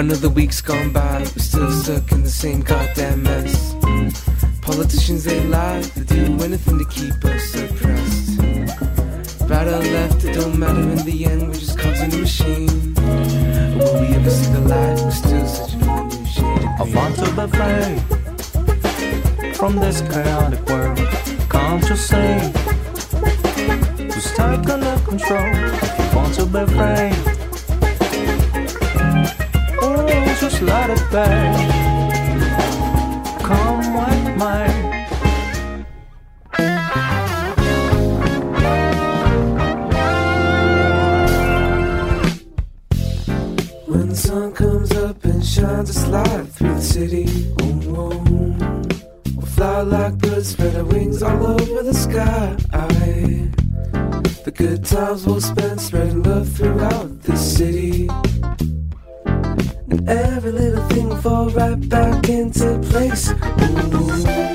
Another week's gone by, we're still stuck in the same goddamn mess. Politicians, they lie, they do anything to keep us suppressed. Right or left, it don't matter in the end, we're just cogs in the machine. Will we ever see the light? We're still for a new shade. I want to be free from this chaotic world. Can't you see? Just take under control. If you want to be free, just it be. Come with me. When the sun comes up and shines a light through the city. We'll fly like birds, spread our wings all over the sky. The good times we'll spend spreading love throughout the city. Fall right back into place. Ooh.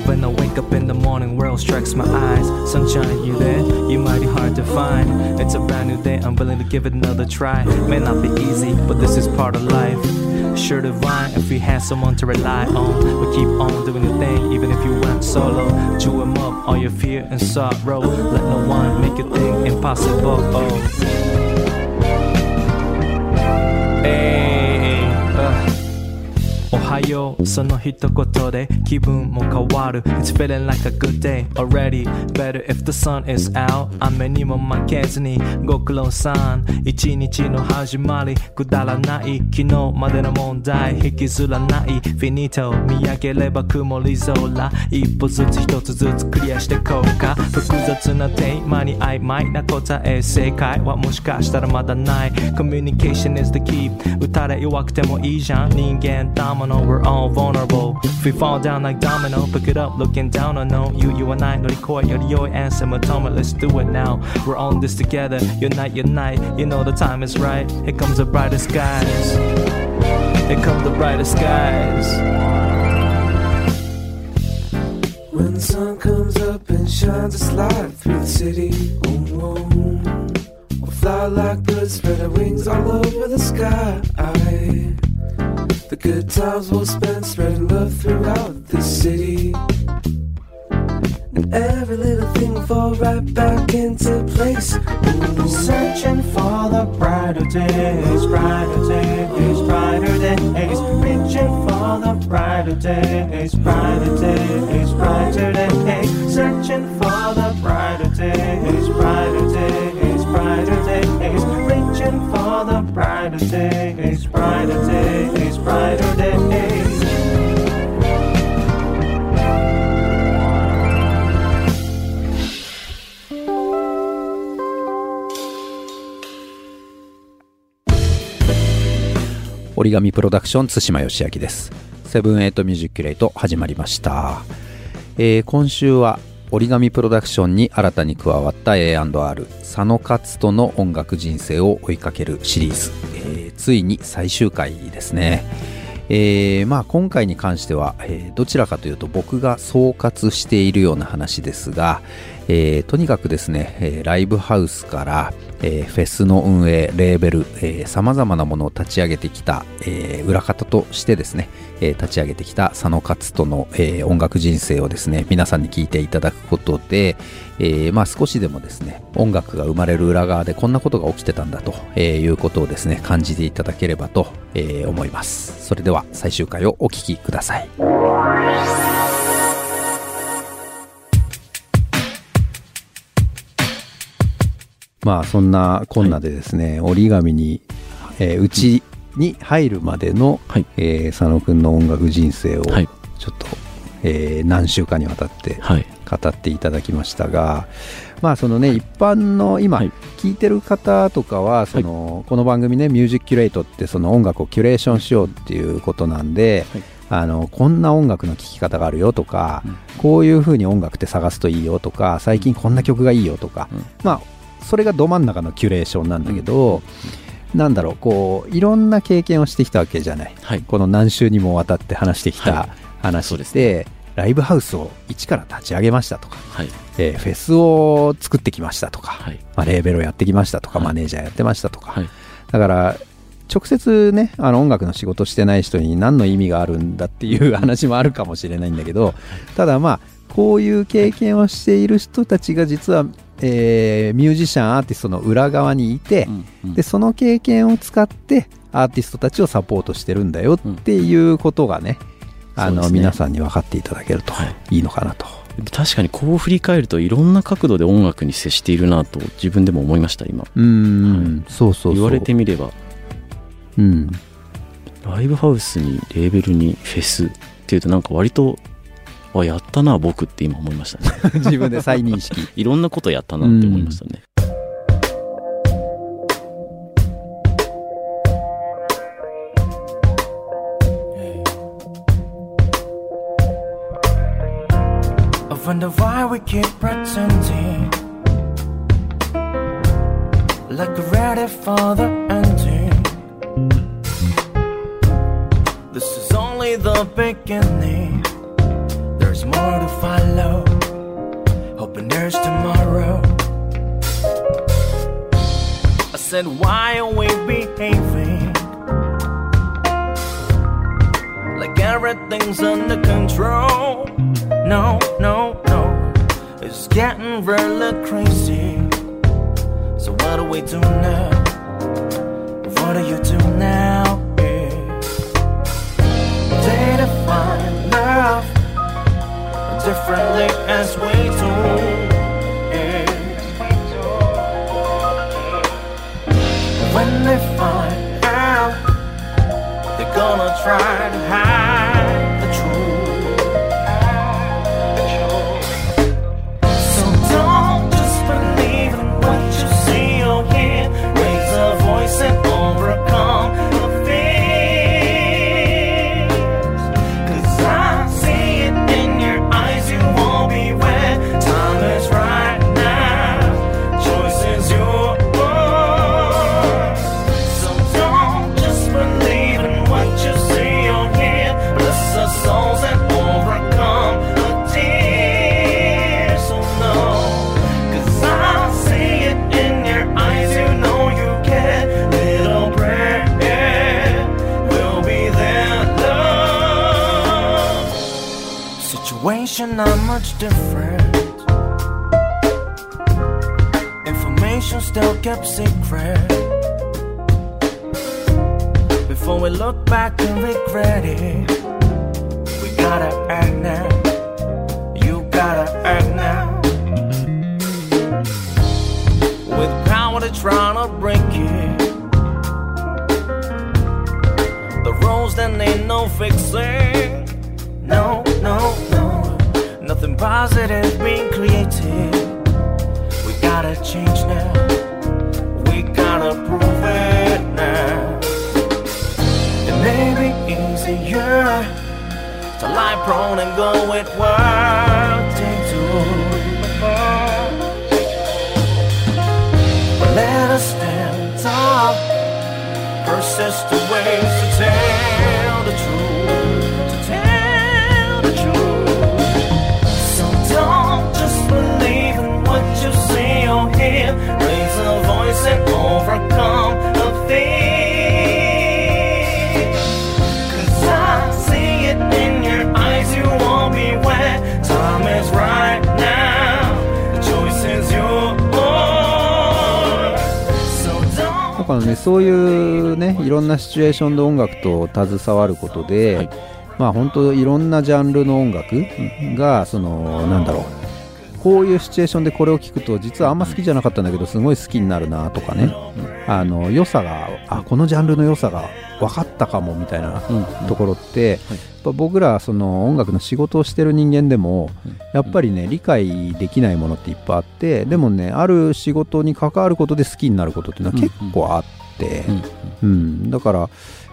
When I wake up in the morning, world strikes my eyes. Sunshine, you there? You might be hard to find. It's a brand new day, I'm willing to give it another try. May not be easy, but this is part of life. Sure divine if we had someone to rely on. But keep on doing the thing, even if you went solo. Chew 'em up, all your fear and sorrow. Let no one make your thing impossible. Oh. おはようその一言で気分も変わる。It's feeling like a good day already. Better if the sun is out. 雨にも負けずにご苦労さん。一日の始まりくだらない昨日までの問題。引きずらないフィニート見上げれば曇り空。一歩ずつ一つずつクリアしていこうか。複雑なテーマに曖昧な答え正解はもしかしたらまだない。Communication is the key 打たれ弱くてもいいじゃん。人間ダム we're all vulnerable. If we fall down like domino, pick it up, looking down on no. You, you and I, no record, you're your answer, Matoma, let's do it now. We're on this together, unite, unite. You know the time is right. Here comes the brightest skies. Here come the brightest skies. When the sun comes up and shines its light through the city, boom, boom. We'll fly like birds, spread our wings all over the sky. The good times we'll spend spreading love throughout the city. And every little thing will fall right back into place. Ooh. Searching for the brighter days, brighter days, brighter days. Reaching for the brighter days, brighter days, brighter days. Searching for the brighter days, brighter days, brighter days. Reaching for the brighter days, 折り紙プロダクション対馬義明です。 Seven Eight musi-curate 始まりました、えー今週は origami PRODUCTIONS に新たに加わった A&R 佐野勝人の音楽人生を追いかけるシリーズ、えーついに最終回ですね。えーまあ、今回に関しては、えどちらかというと僕が総括しているような話ですが、えーとにかくですね、えーライブハウスから、えーフェスの運営、レーベル、さまざまなものを立ち上げてきた、えー裏方としてですね、えー立ち上げてきた佐野勝人の、えー音楽人生をですね、皆さんに聞いていただくことで、えーまあ、少しでもですね、音楽が生まれる裏側でこんなことが起きてたんだと、えーいうことをですね、感じていただければと、えー思います。それでは最終回をお聞きください。まあそんなこんなでですね、折り紙に、えーうちに入るまでの、はい。えー佐野くんの音楽人生をちょはいっと、えー何週間にわたってはい。語っていただきましたが、まあそのね一般の今はい。聞いてる方とかはその、この番組ね「ミュージックキュレート」ってその音楽をキュレーションしようっていうことなんで、はい。あのこんな音楽の聴き方があるよとか、うん。こういう風に音楽って探すといいよとか最近こんな曲がいいよとか、うん。まあそれがど真ん中のキュレーションなんだけど、なんだろうこういろんな経験をしてきたわけじゃない。はい。この何週にもわたって話してきたはい。話ですで,、ライブハウスを一から立ち上げましたとか、はい。えーフェスを作ってきましたとか、はい。まあ、レーベルをやってきましたとか、はい。マネージャーやってましたとか、はい。だから直接ねあの音楽の仕事してない人に何の意味があるんだっていう話もあるかもしれないんだけどただまあこういう経験をしている人たちが実は、えーミュージシャンアーティストの裏側にいて、うんうん。でその経験を使ってアーティストたちをサポートしてるんだよっていうことがね、あのそうですね。皆さんに分かっていただけるとはい。いいのかなと。確かにこう振り返るといろんな角度で音楽に接しているなと自分でも思いました今。うーん、そうそうそう。言われてみれば。うん、ライブハウスにレーベルにフェスっていうとなんか割とあやったな僕って今思いましたね自分で再認識いろんなことやったなって思いましたね、I wonder why we keep pretending Like we're ready for the ending This is only the beginning to follow Hoping there's tomorrow I said why are we behaving Like everything's under control no, no, no. It's getting really crazy. So what do we do now? What do you do now? Yeah. They define love differently as we do. When they find out, they're gonna try to hide Not much different. Information still kept secret. Before we look back and regret it, we gotta act now. You gotta act now. With power to try to break it. The rules that ain't no fixing. Positive being created. We gotta change now. We gotta prove it now. It may be easier to lie prone and go with what they do. But let us stand tall, persist the ways to tell the truth, そういうねいろんなシチュエーションで音楽と携わることで、はい。まあ本当いろんなジャンルの音楽がそのなんだろう。こういうシチュエーションでこれを聞くと実はあんま好きじゃなかったんだけどすごい好きになるなとかね。あの良さがあこのジャンルの良さが分かったかもみたいなうんところって、やっぱ僕らその音楽の仕事をしてる人間でもやっぱりね理解できないものっていっぱいあってでもねある仕事に関わることで好きになることっていうのは結構あって、うんうん。だから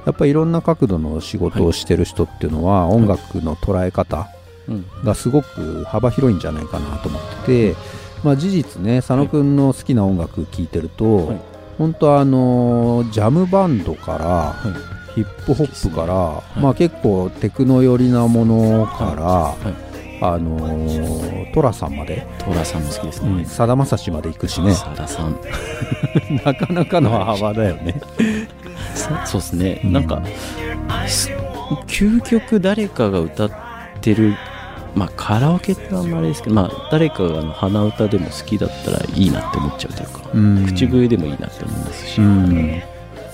やっぱりいろんな角度の仕事をしてる人っていうのは音楽の捉え方うん。がすごく幅広いんじゃないかなと思ってて、まあ、事実ね佐野くんの好きな音楽聴いてると、はい。本当あのジャムバンドから、はい。ヒップホップから、い。まあ、結構テクノ寄りなものから、はいあのートラさんまで。トラさんも好きですね。うん。さだまさしまで行くしね。さださん。なかなかの幅だよね。そうですね、うん。なんかす究極誰かが歌ってるまあカラオケってあんまりですけど、まあ、誰かがあの鼻歌でも好きだったらいいなって思っちゃうというか、うん。口笛でもいいなって思いますし、うん。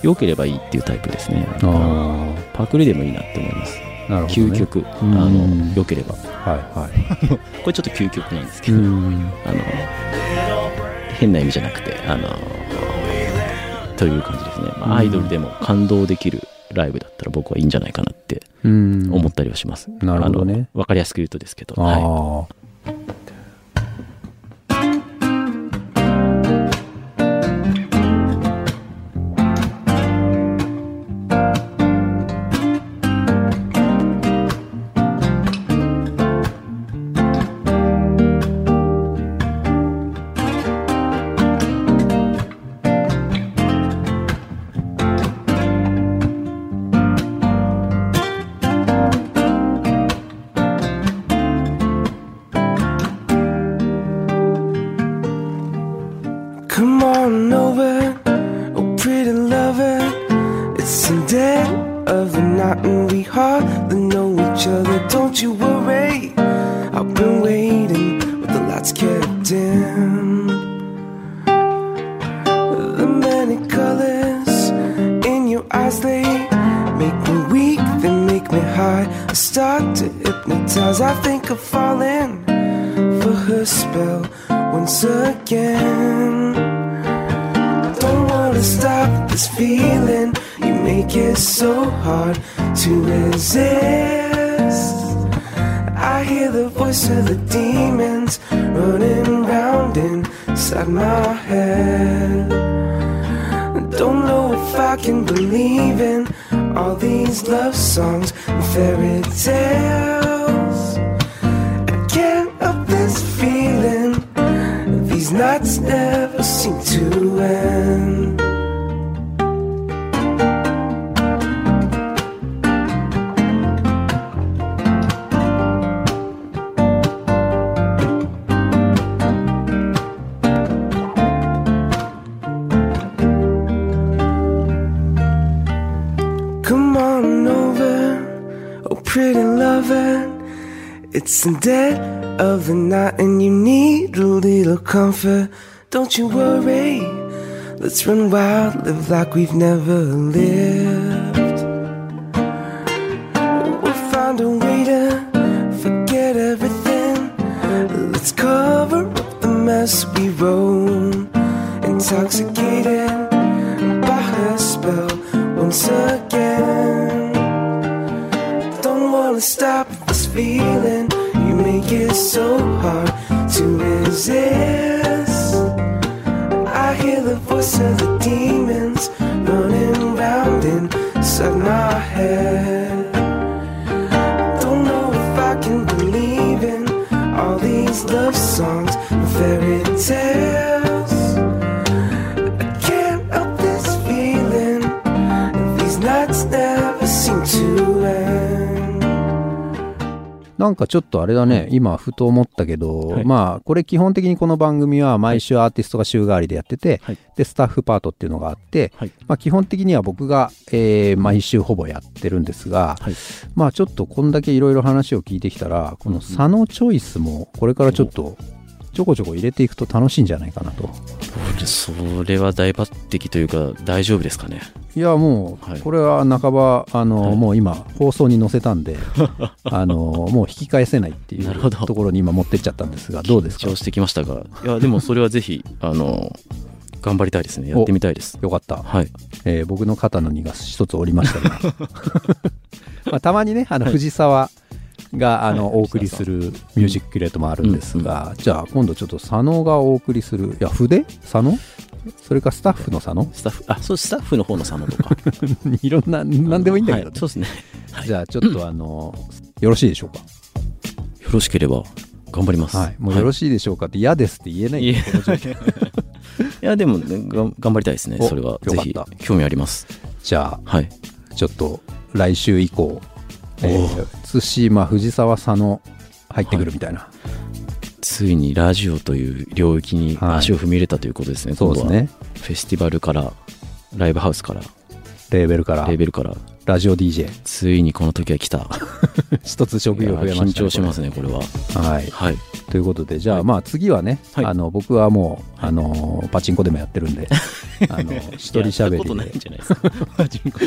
良ければいいっていうタイプですね。あパクリでもいいなって思います、ね、究極。あうん。の良ければはいはい。これちょっと究極なんですけうど、ん。あの変な意味じゃなくてあのという感じですね、まあ、アイドルでも感動できるライブだったら僕はいいんじゃないかなってうん思ったりはします、なるほどね。分かりやすく言うとですけど、あはあ、These nights never seem to end. Come on over, oh pretty lover. It's the dead of the night and you need a little comfort. Don't you worry, let's run wild, live like we've never lived. We'll find a way to forget everything. Let's cover up the mess we wrote. Intoxicated by her spell once again. Don't wanna stop so hard to resist. I hear the voice of the demons running round inside my head. Don't know if I can believe in all these love songs fairy tales. なんかちょっとあれだね、今ふと思ったけど、はい。まあこれ基本的にこの番組は毎週アーティストが週替わりでやってて、はい。でスタッフパートっていうのがあって、はい。まあ基本的には僕が、えー毎週ほぼやってるんですが、はい。まあちょっとこんだけいろいろ話を聞いてきたら、この佐野チョイスもこれからちょっとちょこちょこ入れていくと楽しいんじゃないかなと。それは大抜擢というか大丈夫ですかね？いやもはい。うこれは半ばあの、はい。もう今放送に載せたんで あのもう引き返せないっていうところに今持ってっちゃったんですがどうですか？緊張してきましたが。いやでもそれはぜひ あの頑張りたいですね。やってみたいです。よかった、はい。えー僕の肩の荷が一つ折りましたが まあたまにねあのはい藤沢があの、はいお送りするミュージックキュレートもあるんですが、じゃあ今度ちょっと佐野がお送りするいや筆？佐野？それかスタッフの佐野？スタッフあそうスタッフの方の佐野とか。いろんな何でもいいんだけどね、はいそうですね、はい、じゃあちょっとあの、よろしいでしょうか？よろしければ頑張ります。はい、もうよろししいでしょうかって嫌ですって言えないんい。やでも、ね、頑張りたいですねおそれは。ぜひ興味あります。じゃはい。あちょっと来週以降、えー、藤沢佐野入ってくるみたいな、ついにラジオという領域にはい。足を踏み入れたということですね、はそうですね。フェスティバルからライブハウスからレーベルから。レーベルから。ラジオ DJ ついにこの時は来た。一つ職業増えました、緊張しますね、これは。はいはい。ということでじゃあ、はいまあ次はね、はいあの僕はもう、あのパチンコでもやってるんで あの一人やった喋ことないんりで。パチンコ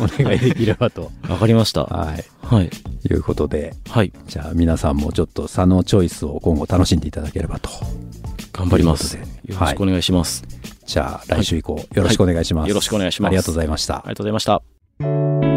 お願いできればと、わかりました。はい、はい。いうことではい。じゃあ皆さんもちょっと佐野チョイスを今後楽しんでいただければと頑張ります。よろしくお願いします。じゃあ来週以降よろしくお願いします、よろしくお願いします。ありがとうございましたありがとうございました。Thank you.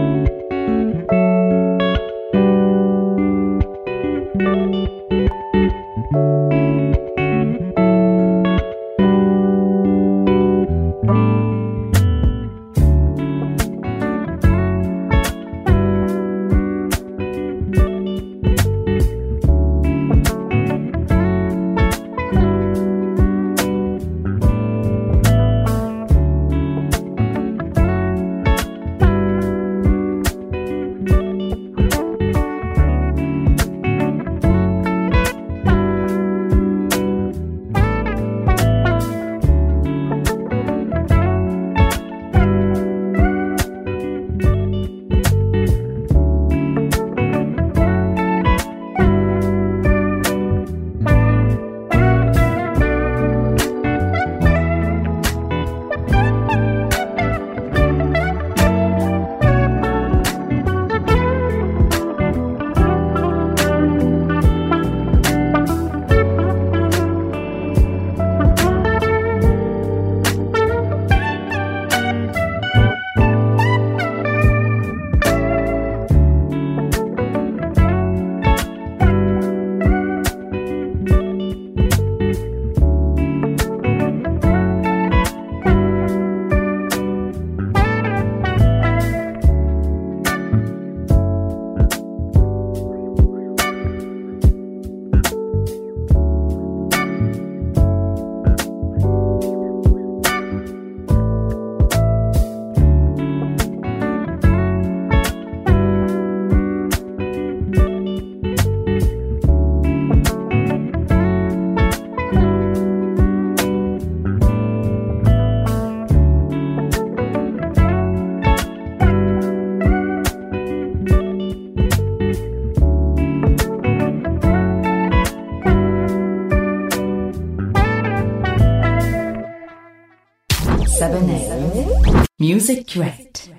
Music Direct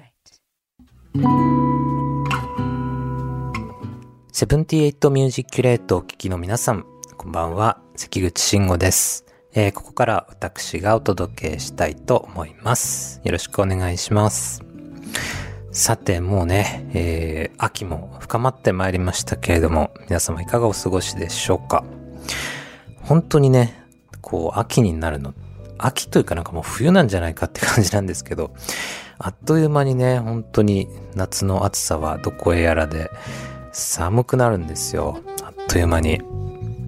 Seventy Eight musi-curate をお聞きの皆さん、こんばんは、関口慎吾です。えーここから私がお届けしたいと思います。よろしくお願いします。さて、もうね、えー秋も深まってまいりましたけれども、皆様いかがお過ごしでしょうか？本当にね、こう、秋になるのって、秋というかなんかもう冬なんじゃないかって感じなんですけど、あっという間にね、本当に夏の暑さはどこへやらで、寒くなるんですよ。あっという間に。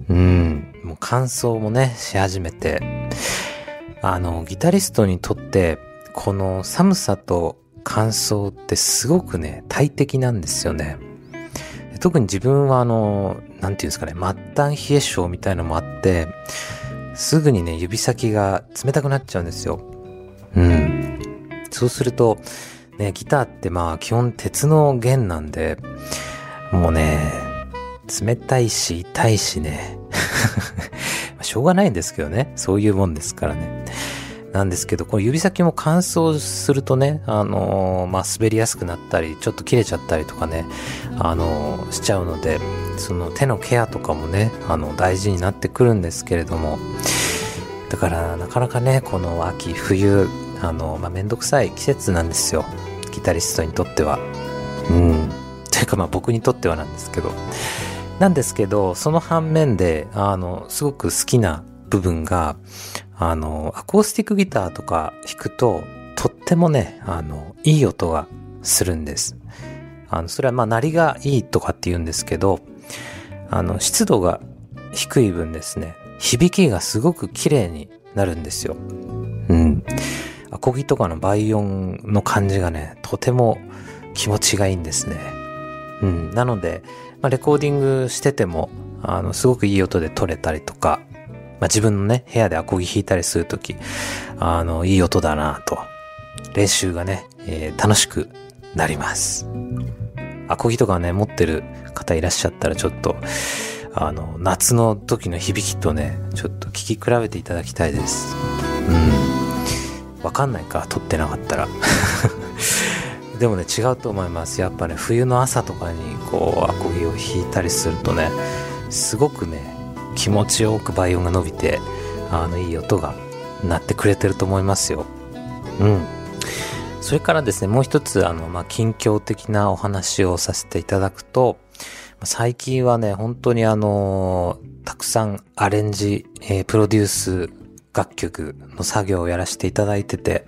うん。もう乾燥もね、し始めて。あの、ギタリストにとって、この寒さと乾燥ってすごくね、大敵なんですよね。特に自分はあの、なんていうんですかね、末端冷え性みたいのもあって、すぐにね、指先が冷たくなっちゃうんですよ。うん。そうすると、ね、ギターってまあ基本鉄の弦なんで、もうね、冷たいし痛いしね。しょうがないんですけどね。そういうもんですからね。なんですけど、この指先も乾燥するとね、あのーまあ、滑りやすくなったり、ちょっと切れちゃったりとかね、あのーしちゃうので、その手のケアとかもね、あの、大事になってくるんですけれども、だから、なかなかね、この秋、冬、あの、まあ、めんどくさい季節なんですよ。ギタリストにとっては。うん。というか、まあ、僕にとってはなんですけど。なんですけど、その反面で、あの、すごく好きな部分が、あの、アコースティックギターとか弾くと、とってもね、あの、いい音がするんです。あの、それはまあ、鳴りがいいとかって言うんですけど、あの、湿度が低い分ですね、響きがすごく綺麗になるんですよ。うん。アコギとかの倍音の感じがね、とても気持ちがいいんですね。うん。なので、まあ、レコーディングしてても、あの、すごくいい音で撮れたりとか、まあ、自分のね、部屋でアコギ弾いたりするとき、あの、いい音だなと。練習がね、えー楽しくなります。アコギとかね、持ってる方いらっしゃったらちょっと、あの、夏の時の響きとね、ちょっと聞き比べていただきたいです。うん。わかんないか、撮ってなかったら。でもね、違うと思います。やっぱね、冬の朝とかにこう、アコギを弾いたりするとね、すごくね、気持ちよく倍音が伸びて、あの、いい音が鳴ってくれてると思いますよ。うん。それからですね、もう一つ、あの、まあ、近況的なお話をさせていただくと、最近はね、本当にあのたくさんアレンジ、えープロデュース楽曲の作業をやらせていただいてて、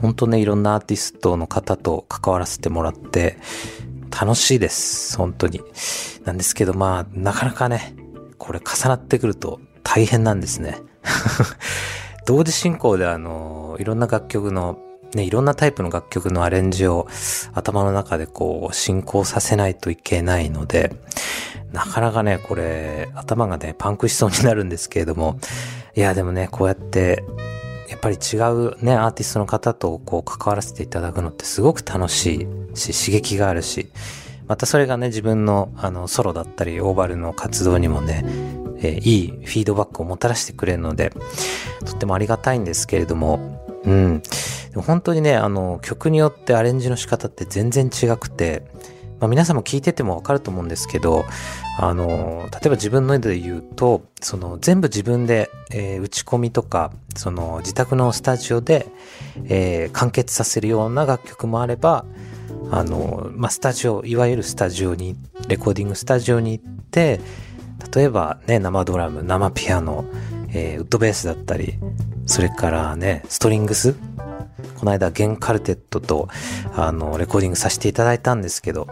本当ね、いろんなアーティストの方と関わらせてもらって、楽しいです。本当に。なんですけど、まあ、なかなかね、これ重なってくると大変なんですね。同時進行であの、いろんな楽曲の、ね、いろんなタイプの楽曲のアレンジを頭の中でこう進行させないといけないので、なかなかね、これ、頭がね、パンクしそうになるんですけれども、いや、でもね、こうやって、やっぱり違うね、アーティストの方とこう関わらせていただくのってすごく楽しいし、刺激があるし、またそれがね、自分のあのソロだったり、オーバルの活動にもね、えーいいフィードバックをもたらしてくれるので、とってもありがたいんですけれども、うん。本当にね、あの、曲によってアレンジの仕方って全然違くて、まあ皆さんも聞いててもわかると思うんですけど、あの、例えば自分の絵で言うと、その全部自分で、えー打ち込みとか、その自宅のスタジオで、えー完結させるような楽曲もあれば、あの、まあ、スタジオ、いわゆるスタジオに、レコーディングスタジオに行って、例えばね、生ドラム、生ピアノ、えーウッドベースだったり、それからね、ストリングスこの間、ゲンカルテットと、あの、レコーディングさせていただいたんですけど、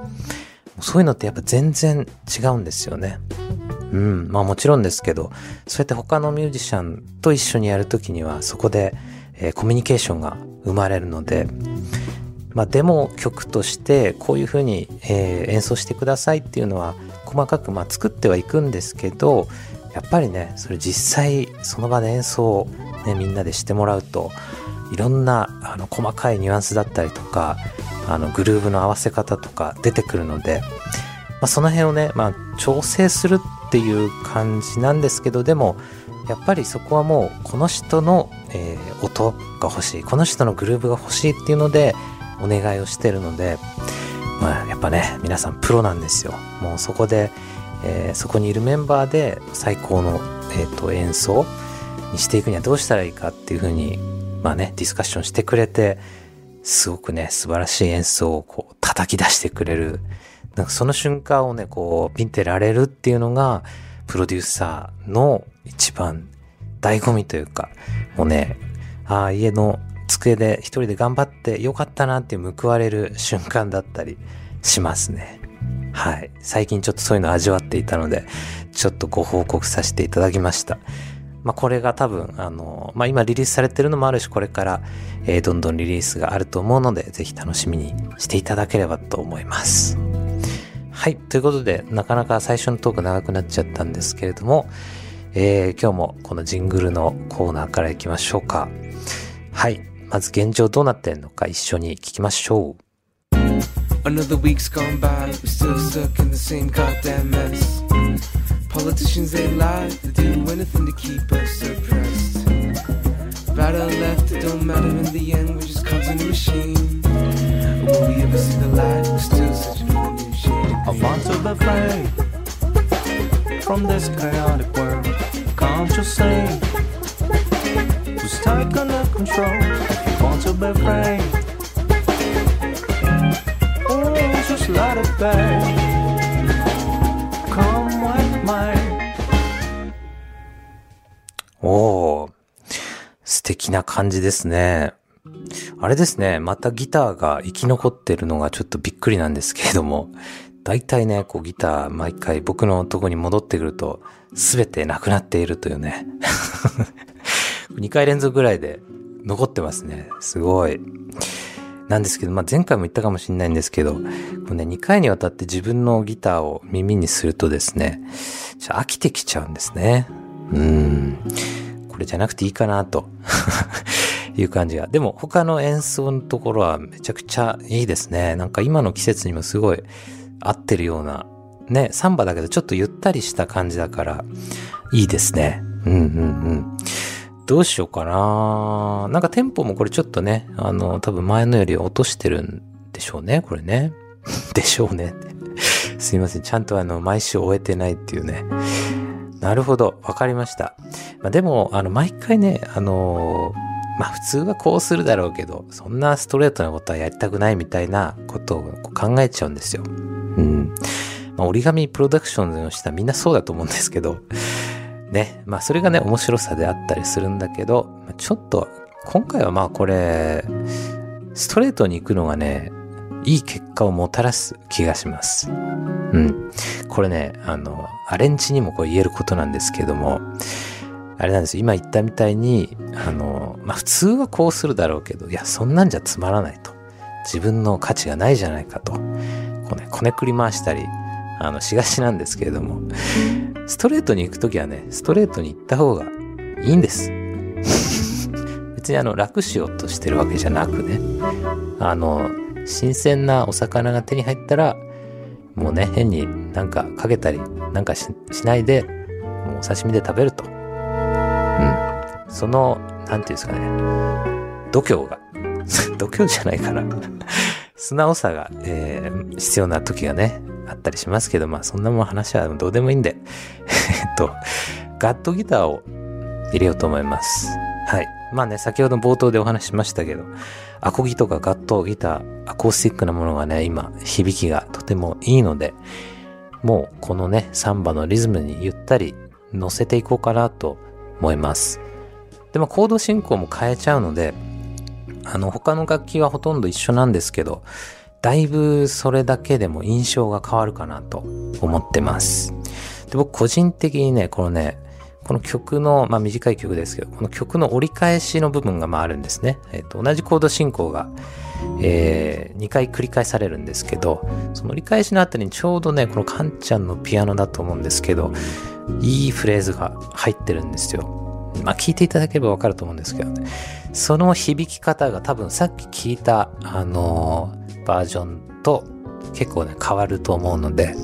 そういうのってやっぱ全然違うんですよね。うん、まあもちろんですけど、そうやって他のミュージシャンと一緒にやるときには、そこで、えーコミュニケーションが生まれるので、まあ、デモ曲としてこういう風に、えー演奏してくださいっていうのは細かくまあ作ってはいくんですけどやっぱりねそれ実際その場で演奏を、ね、みんなでしてもらうといろんなあの細かいニュアンスだったりとかあのグルーヴの合わせ方とか出てくるので、まあ、その辺をね、まあ、調整するっていう感じなんですけどでもやっぱりそこはもうこの人の、えー音が欲しいこの人のグルーヴが欲しいっていうのでお願いをしてるので、まあ、やっぱね皆さんプロなんですよ。もうそこで、えーそこにいるメンバーで最高の、えーと演奏にしていくにはどうしたらいいかっていうふうにまあねディスカッションしてくれてすごくね素晴らしい演奏をこう叩き出してくれる。なんかその瞬間をねこう見てられるっていうのがプロデューサーの一番醍醐味というかもうねああ家の机で一人で頑張ってよかったなって報われる瞬間だったりしますね。はい。最近ちょっとそういうの味わっていたので、ちょっとご報告させていただきました。まあ、これが多分、あの、まあ、今リリースされてるのもあるし、これから、えーどんどんリリースがあると思うので、ぜひ楽しみにしていただければと思います。はい。ということで、なかなか最初のトーク長くなっちゃったんですけれども、えー今日もこのジングルのコーナーから行きましょうか。はい。まず現状どうなってんのか一緒に聞きましょう。Another week's gone by, we're still stuck in the same goddamn mess. Politicians, they lie, they do anything to keep us suppressed. Right or left, it don't matter in the end, we're just cogs in the machine. Will we ever see the light? We're still for the new shade I of want to be free from this chaotic world. Can't you see? Who's taking the control? If you want to be free, oh, just let it be. Come with me. おー、素敵な感じですね。あれですね、またギターが生き残ってるのがちょっとびっくりなんですけれども、大体ね、こうギター毎回僕のとこに戻ってくると、すべてなくなっているというね。2回連続ぐらいで残ってますね。すごい。なんですけど、まあ、前回も言ったかもしれないんですけど、こうね、2回にわたって自分のギターを耳にするとですね、ちょ飽きてきちゃうんですね。うん。これじゃなくていいかなと。いう感じが。でも他の演奏のところはめちゃくちゃいいですね。なんか今の季節にもすごい合ってるような、ね、サンバだけどちょっとゆったりした感じだから、いいですね。うんうんうん。どうしようかななんかテンポもこれちょっとね、あの、多分前のより落としてるんでしょうね、これね。でしょうね。すいません。ちゃんとあの、毎週終えてないっていうね。なるほど。わかりました。まあ、でも、あの、毎回ね、あのまあ普通はこうするだろうけど、そんなストレートなことはやりたくないみたいなことを考えちゃうんですよ。うん。まあ折り紙プロダクションの人はみんなそうだと思うんですけど、ね。まあそれがね、面白さであったりするんだけど、ちょっと、今回はまあこれ、ストレートに行くのがね、いい結果をもたらす気がします。うん。これね、あの、アレンジにもこう言えることなんですけども、あれなんですよ。今言ったみたいに、あの、まあ、普通はこうするだろうけど、いや、そんなんじゃつまらないと。自分の価値がないじゃないかと。こうね、こねくり回したり、あの、しがちなんですけれども、ストレートに行くときはね、ストレートに行った方がいいんです。別にあの、楽しようとしてるわけじゃなくね、あの、新鮮なお魚が手に入ったら、もうね、変になんかかけたりなんかしないで、もうお刺身で食べると。うん。その、なんていうんですかね、度胸が、度胸じゃないかな。素直さが、えー必要な時がね、あったりしますけど、まあそんなもん話はどうでもいいんで、えっと、ガットギターを入れようと思います。はい。まあね、先ほど冒頭でお話ししましたけど、アコギとかガットギター、アコースティックなものがね、今、響きがとてもいいので、もうこのね、サンバのリズムにゆったり乗せていこうかなと思います。でもコード進行も変えちゃうので、あの、他の楽器はほとんど一緒なんですけど、だいぶそれだけでも印象が変わるかなと思ってます。で、僕個人的にね、このね、この曲の、まあ短い曲ですけど、この曲の折り返しの部分がまああるんですね。えっ、と、同じコード進行が、えー、2回繰り返されるんですけど、その折り返しのあたりにちょうどね、このカンちゃんのピアノだと思うんですけど、いいフレーズが入ってるんですよ。まあ聞いていただければわかると思うんですけどね。その響き方が多分さっき聞いた、あのーバージョンと結構ね、変わると思うので、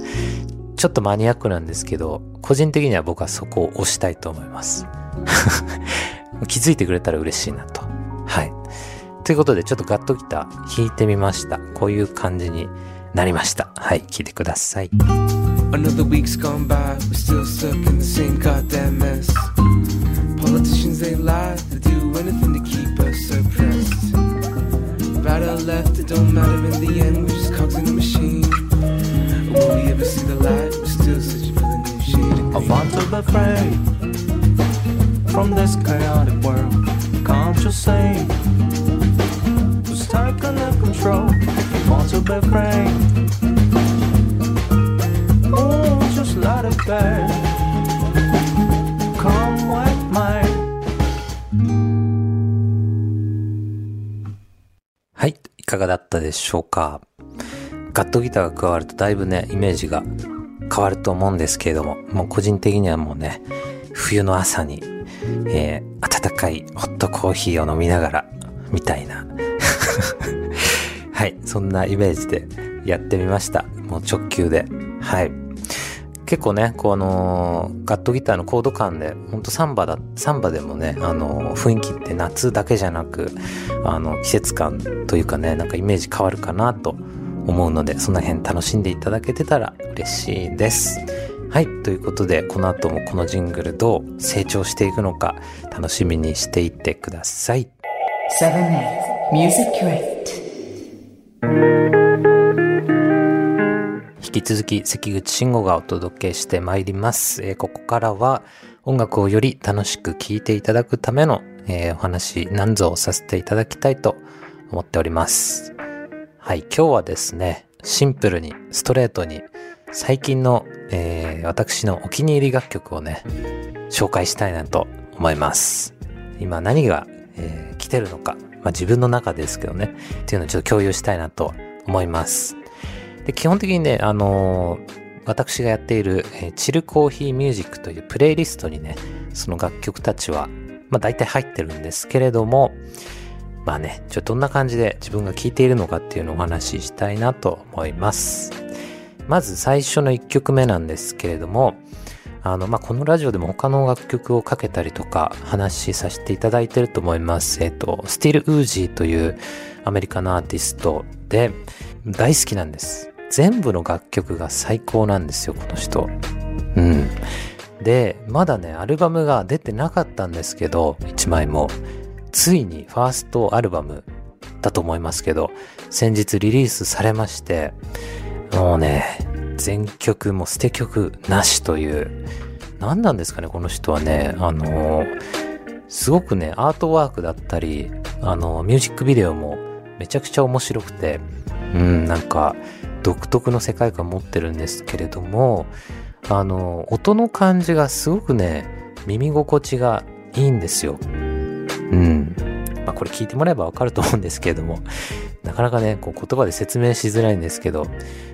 ちょっとマニアックなんですけど、個人的には僕はそこを押したいと思います。気づいてくれたら嬉しいなと。はい。ということで、ちょっとガットギター弾いてみました。こういう感じになりました。はい、聞いてください。Another week's gone by, we're still stuck in the same goddamn mess. Politicians, they lie, they do anything to left, it don't matter in the end, we're just cogs in the machine. Will we ever see the light? We're still for the new shade I want to be free from this chaotic world. Can't you see? Who's taking the control? I want to be free. Oh, just let it be. Come with me. かがだったでしょうか？ガットギターが加わるとだいぶね、イメージが変わると思うんですけれども、もう個人的にはもうね、冬の朝に、えー、温かいホットコーヒーを飲みながら、みたいな。はい、そんなイメージでやってみました。もう直球で。はい。結構ね、こうあのガットギターのコード感で、ほんとサンバだ、サンバでもね、あの雰囲気って夏だけじゃなく、あの、季節感というかね、なんかイメージ変わるかなと思うので、その辺楽しんでいただけてたら嬉しいです。はい。ということで、この後もこのジングルどう成長していくのか楽しみにしていってください。7 Music Crate. 引き続き関口慎吾がお届けしてまいります。えーここからは音楽をより楽しく聴いていただくための、えーお話何ぞをさせていただきたいと思っております。はい、今日はですね、シンプルにストレートに最近の、えー私のお気に入り楽曲をね、紹介したいなと思います。今何が、えー来てるのか、まあ自分の中ですけどね、っていうのをちょっと共有したいなと思います。で基本的にね、あの私がやっている、えーチルコーヒーミュージックというプレイリストにね、その楽曲たちは、まあ大体入ってるんですけれども、まあね、ちょっとどんな感じで自分が聴いているのかっていうのをお話ししたいなと思います。まず最初の1曲目なんですけれども、あの、まあ、このラジオでも他の楽曲をかけたりとか話しさせていただいてると思います。えっと、スティル・ウージーというアメリカのアーティストで大好きなんです。全部の楽曲が最高なんですよ、この人。うん。で、まだね、アルバムが出てなかったんですけど、1枚も。ついにファーストアルバムだと思いますけど、先日リリースされまして、もうね、全曲も捨て曲なしという、何なんですかね、この人はね、あのすごくね、アートワークだったり、あのミュージックビデオもめちゃくちゃ面白くて、うん、なんか、独特の世界観持ってるんですけれども、あの音の感じがすごくね、耳心地がいいんですよ。うん。まあこれ聞いてもらえばわかると思うんですけれども、なかなかね、こう言葉で説明しづらいんですけど、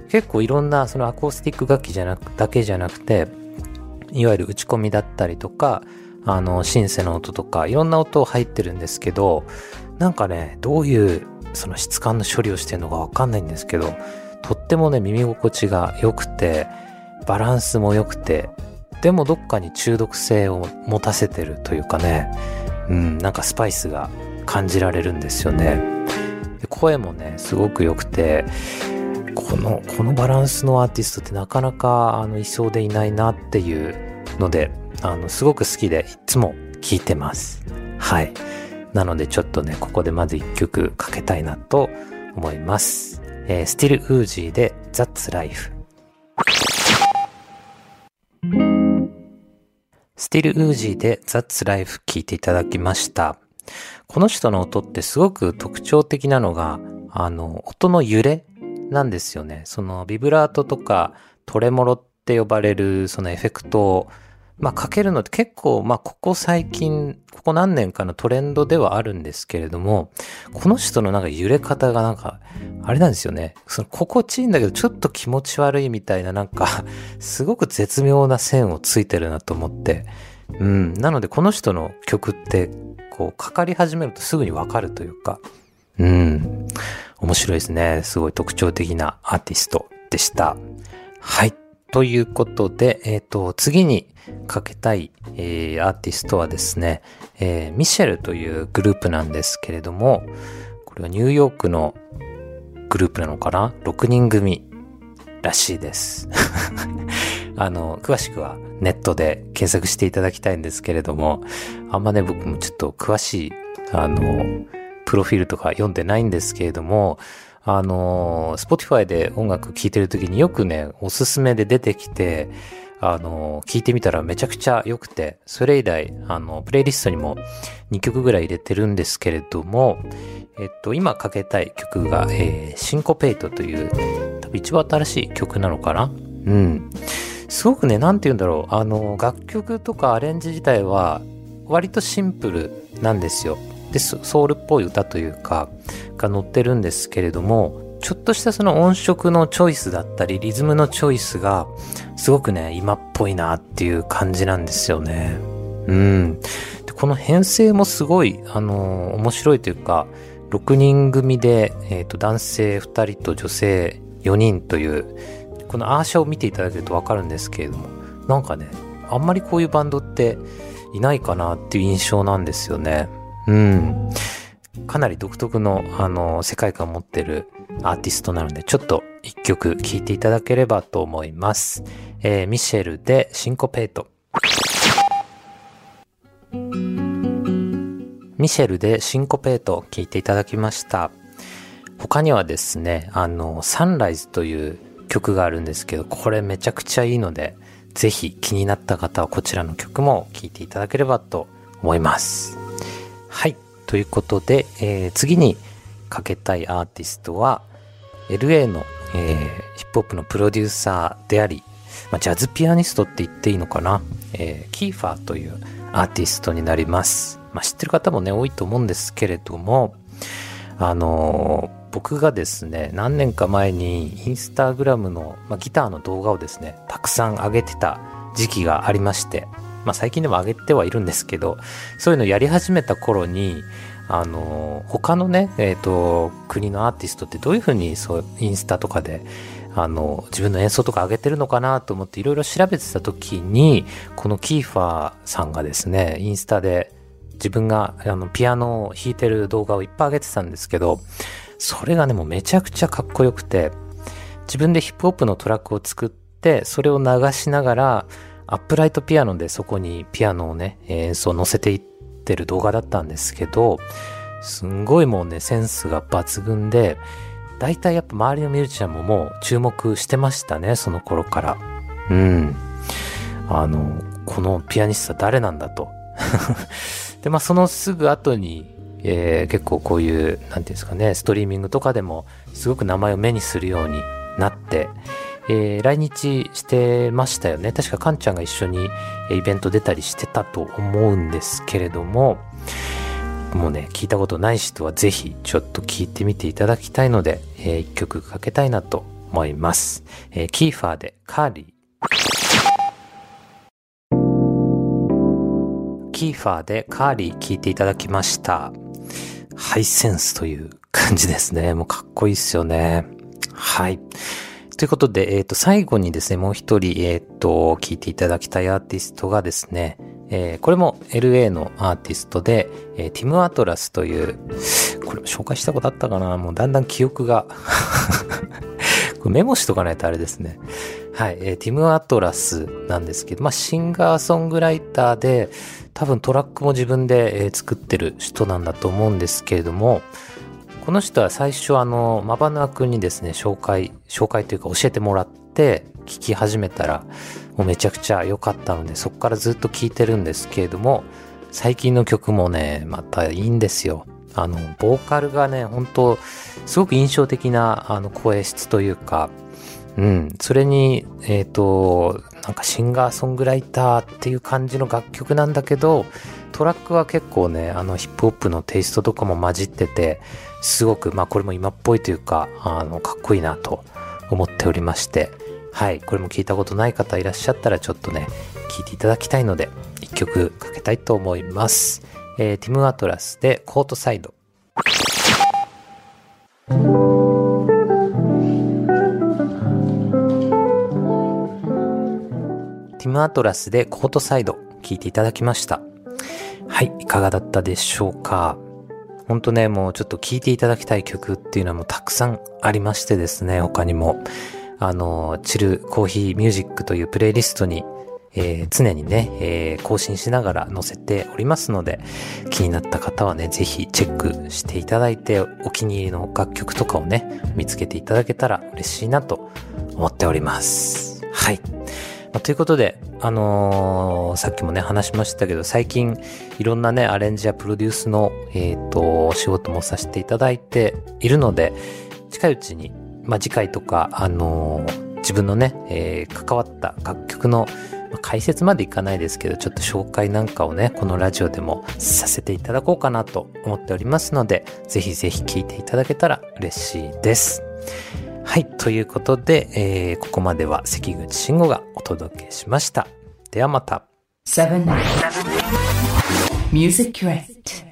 結構いろんなそのアコースティック楽器じゃなく、だけじゃなくて、いわゆる打ち込みだったりとか、あの、シンセの音とか、いろんな音入ってるんですけど、なんかね、どういうその質感の処理をしてるのかわかんないんですけど、とってもね、耳心地が良くて、バランスも良くて、でもどっかに中毒性を持たせてるというかね、うん、なんかスパイスが感じられるんですよね。で声もね、すごく良くて、この、このバランスのアーティストってなかなか、あの、いそうでいないなっていうので、あの、すごく好きで、いつも聴いてます。はい。なので、ちょっとね、ここでまず一曲かけたいなと思います。えー、 Still Woozy で、That's Life。 Still Woozy で That's Life 聴いていただきました。この人の音ってすごく特徴的なのが、あの、音の揺れなんですよね。そのビブラートとかトレモロって呼ばれるそのエフェクトを、まあかけるのって結構、まあここ最近、ここ何年かのトレンドではあるんですけれども、この人のなんか揺れ方がなんか、あれなんですよね。その心地いいんだけどちょっと気持ち悪いみたいななんか、すごく絶妙な線をついてるなと思って。うん。なのでこの人の曲って、こう、かかり始めるとすぐにわかるというか、うん。面白いですね。すごい特徴的なアーティストでした。はい。ということで、えっ、と、次にかけたい、えーアーティストはですね、えーミシェルというグループなんですけれども、これはニューヨークのグループなのかな ?6 人組らしいです。あの、詳しくはネットで検索していただきたいんですけれども、あんまね、僕もちょっと詳しい、あの、プロフィールとか読んでないんですけれども、あの、Spotify で音楽聴いてる時によくね、おすすめで出てきて、あの、聞いてみたらめちゃくちゃ良くて、それ以来、あの、プレイリストにも2曲ぐらい入れてるんですけれども、えっと、今かけたい曲が、えー、シンコペイトという、多分一番新しい曲なのかな？うん。すごくね、なんて言うんだろう。あの、楽曲とかアレンジ自体は、割とシンプルなんですよ。で、ソウルっぽい歌というか、が載ってるんですけれども、ちょっとしたその音色のチョイスだったり、リズムのチョイスが、すごくね、今っぽいなっていう感じなんですよね。うん。でこの編成もすごい、あの面白いというか、6人組で、えっ、と、男性2人と女性4人という、このアーシャを見ていただけるとわかるんですけれども、なんかね、あんまりこういうバンドっていないかなっていう印象なんですよね。うん。かなり独特の、あの、世界観を持ってるアーティストなので、ちょっと一曲聴いていただければと思います。えーミシェルでシンコペイト。ミシェルでシンコペイト聴いていただきました。他にはですね、あの、サンライズという曲があるんですけど、これめちゃくちゃいいので、ぜひ気になった方はこちらの曲も聴いていただければと思います。はい。ということで、えー次にかけたいアーティストは、LA の、えーヒップホップのプロデューサーであり、まあ、ジャズピアニストって言っていいのかな、えーキーファーというアーティストになります。まあ、知ってる方もね、多いと思うんですけれども、あのー僕がですね、何年か前にインスタグラムの、まあ、ギターの動画をですね、たくさん上げてた時期がありまして、まあ最近でも上げてはいるんですけど、そういうのやり始めた頃に、あの、他のね、えっ、と、国のアーティストってどういうふうにそう、インスタとかで、あの、自分の演奏とか上げてるのかなと思っていろいろ調べてた時に、このキーファーさんがですね、インスタで自分があのピアノを弾いてる動画をいっぱい上げてたんですけど、それがね、もうめちゃくちゃかっこよくて、自分でヒップホップのトラックを作って、それを流しながら、アップライトピアノでそこにピアノをね、演奏を乗せていってる動画だったんですけど、すんごいもうね、センスが抜群で、大体やっぱ周りのミュージシャンももう注目してましたね、その頃から。うん。あの、このピアニストは誰なんだと。で、まあそのすぐ後に、えー結構こういう、なんていうんですかね、ストリーミングとかでもすごく名前を目にするようになって、えー来日してましたよね。確かカンちゃんが一緒にイベント出たりしてたと思うんですけれども、もうね、聞いたことない人はぜひちょっと聞いてみていただきたいので、えー一曲かけたいなと思います。えーキーファーでカーリー。キーファーでカーリー聞いていただきました。ハイセンスという感じですね。もうかっこいいっすよね。はい。ということで、えっ、と、最後にですね、もう一人、えっ、と、聞いていただきたいアーティストがですね、えーこれも LA のアーティストで、えーティム・アトラスという、これも紹介したことあったかな？もうだんだん記憶が、これメモしとかないとあれですね。はい、えーティム・アトラスなんですけど、まあ、シンガーソングライターで、多分トラックも自分で、えー作ってる人なんだと思うんですけれども、この人は最初あの、マバヌア君にですね、紹介、紹介というか教えてもらって、聞き始めたら、もうめちゃくちゃ良かったので、そこからずっと聞いてるんですけれども、最近の曲もね、またいいんですよ。あの、ボーカルがね、本当すごく印象的な、あの、声質というか、うん、それに、えっ、と、なんかシンガーソングライターっていう感じの楽曲なんだけど、トラックは結構ね、あのヒップホップのテイストとかも混じってて、すごく、まあこれも今っぽいというか、あの、かっこいいなと思っておりまして、はい、これも聞いたことない方いらっしゃったらちょっとね、聞いていただきたいので、一曲かけたいと思います。えーティム・アトラスでコートサイド。ティム・アトラスでコートサイド聞いていただきました。はい、いかがだったでしょうか？ほんとね、もうちょっと聴いていただきたい曲っていうのはもうたくさんありましてですね、他にも。あの、チルコーヒーミュージックというプレイリストに、えー常にね、えー更新しながら載せておりますので、気になった方はね、ぜひチェックしていただいて、お気に入りの楽曲とかをね、見つけていただけたら嬉しいなと思っております。はい。まあということで、あのーさっきもね、話しましたけど、最近、いろんなね、アレンジやプロデュースの、えっ、と、仕事もさせていただいているので、近いうちに、まあ、次回とか、あのー自分のね、え関わった楽曲の、まあ解説までいかないですけど、ちょっと紹介なんかをね、このラジオでもさせていただこうかなと思っておりますので、ぜひぜひ聞いていただけたら嬉しいです。はい。ということで、えーここまでは関口慎吾がお届けしました。ではまた。7 Music Crate.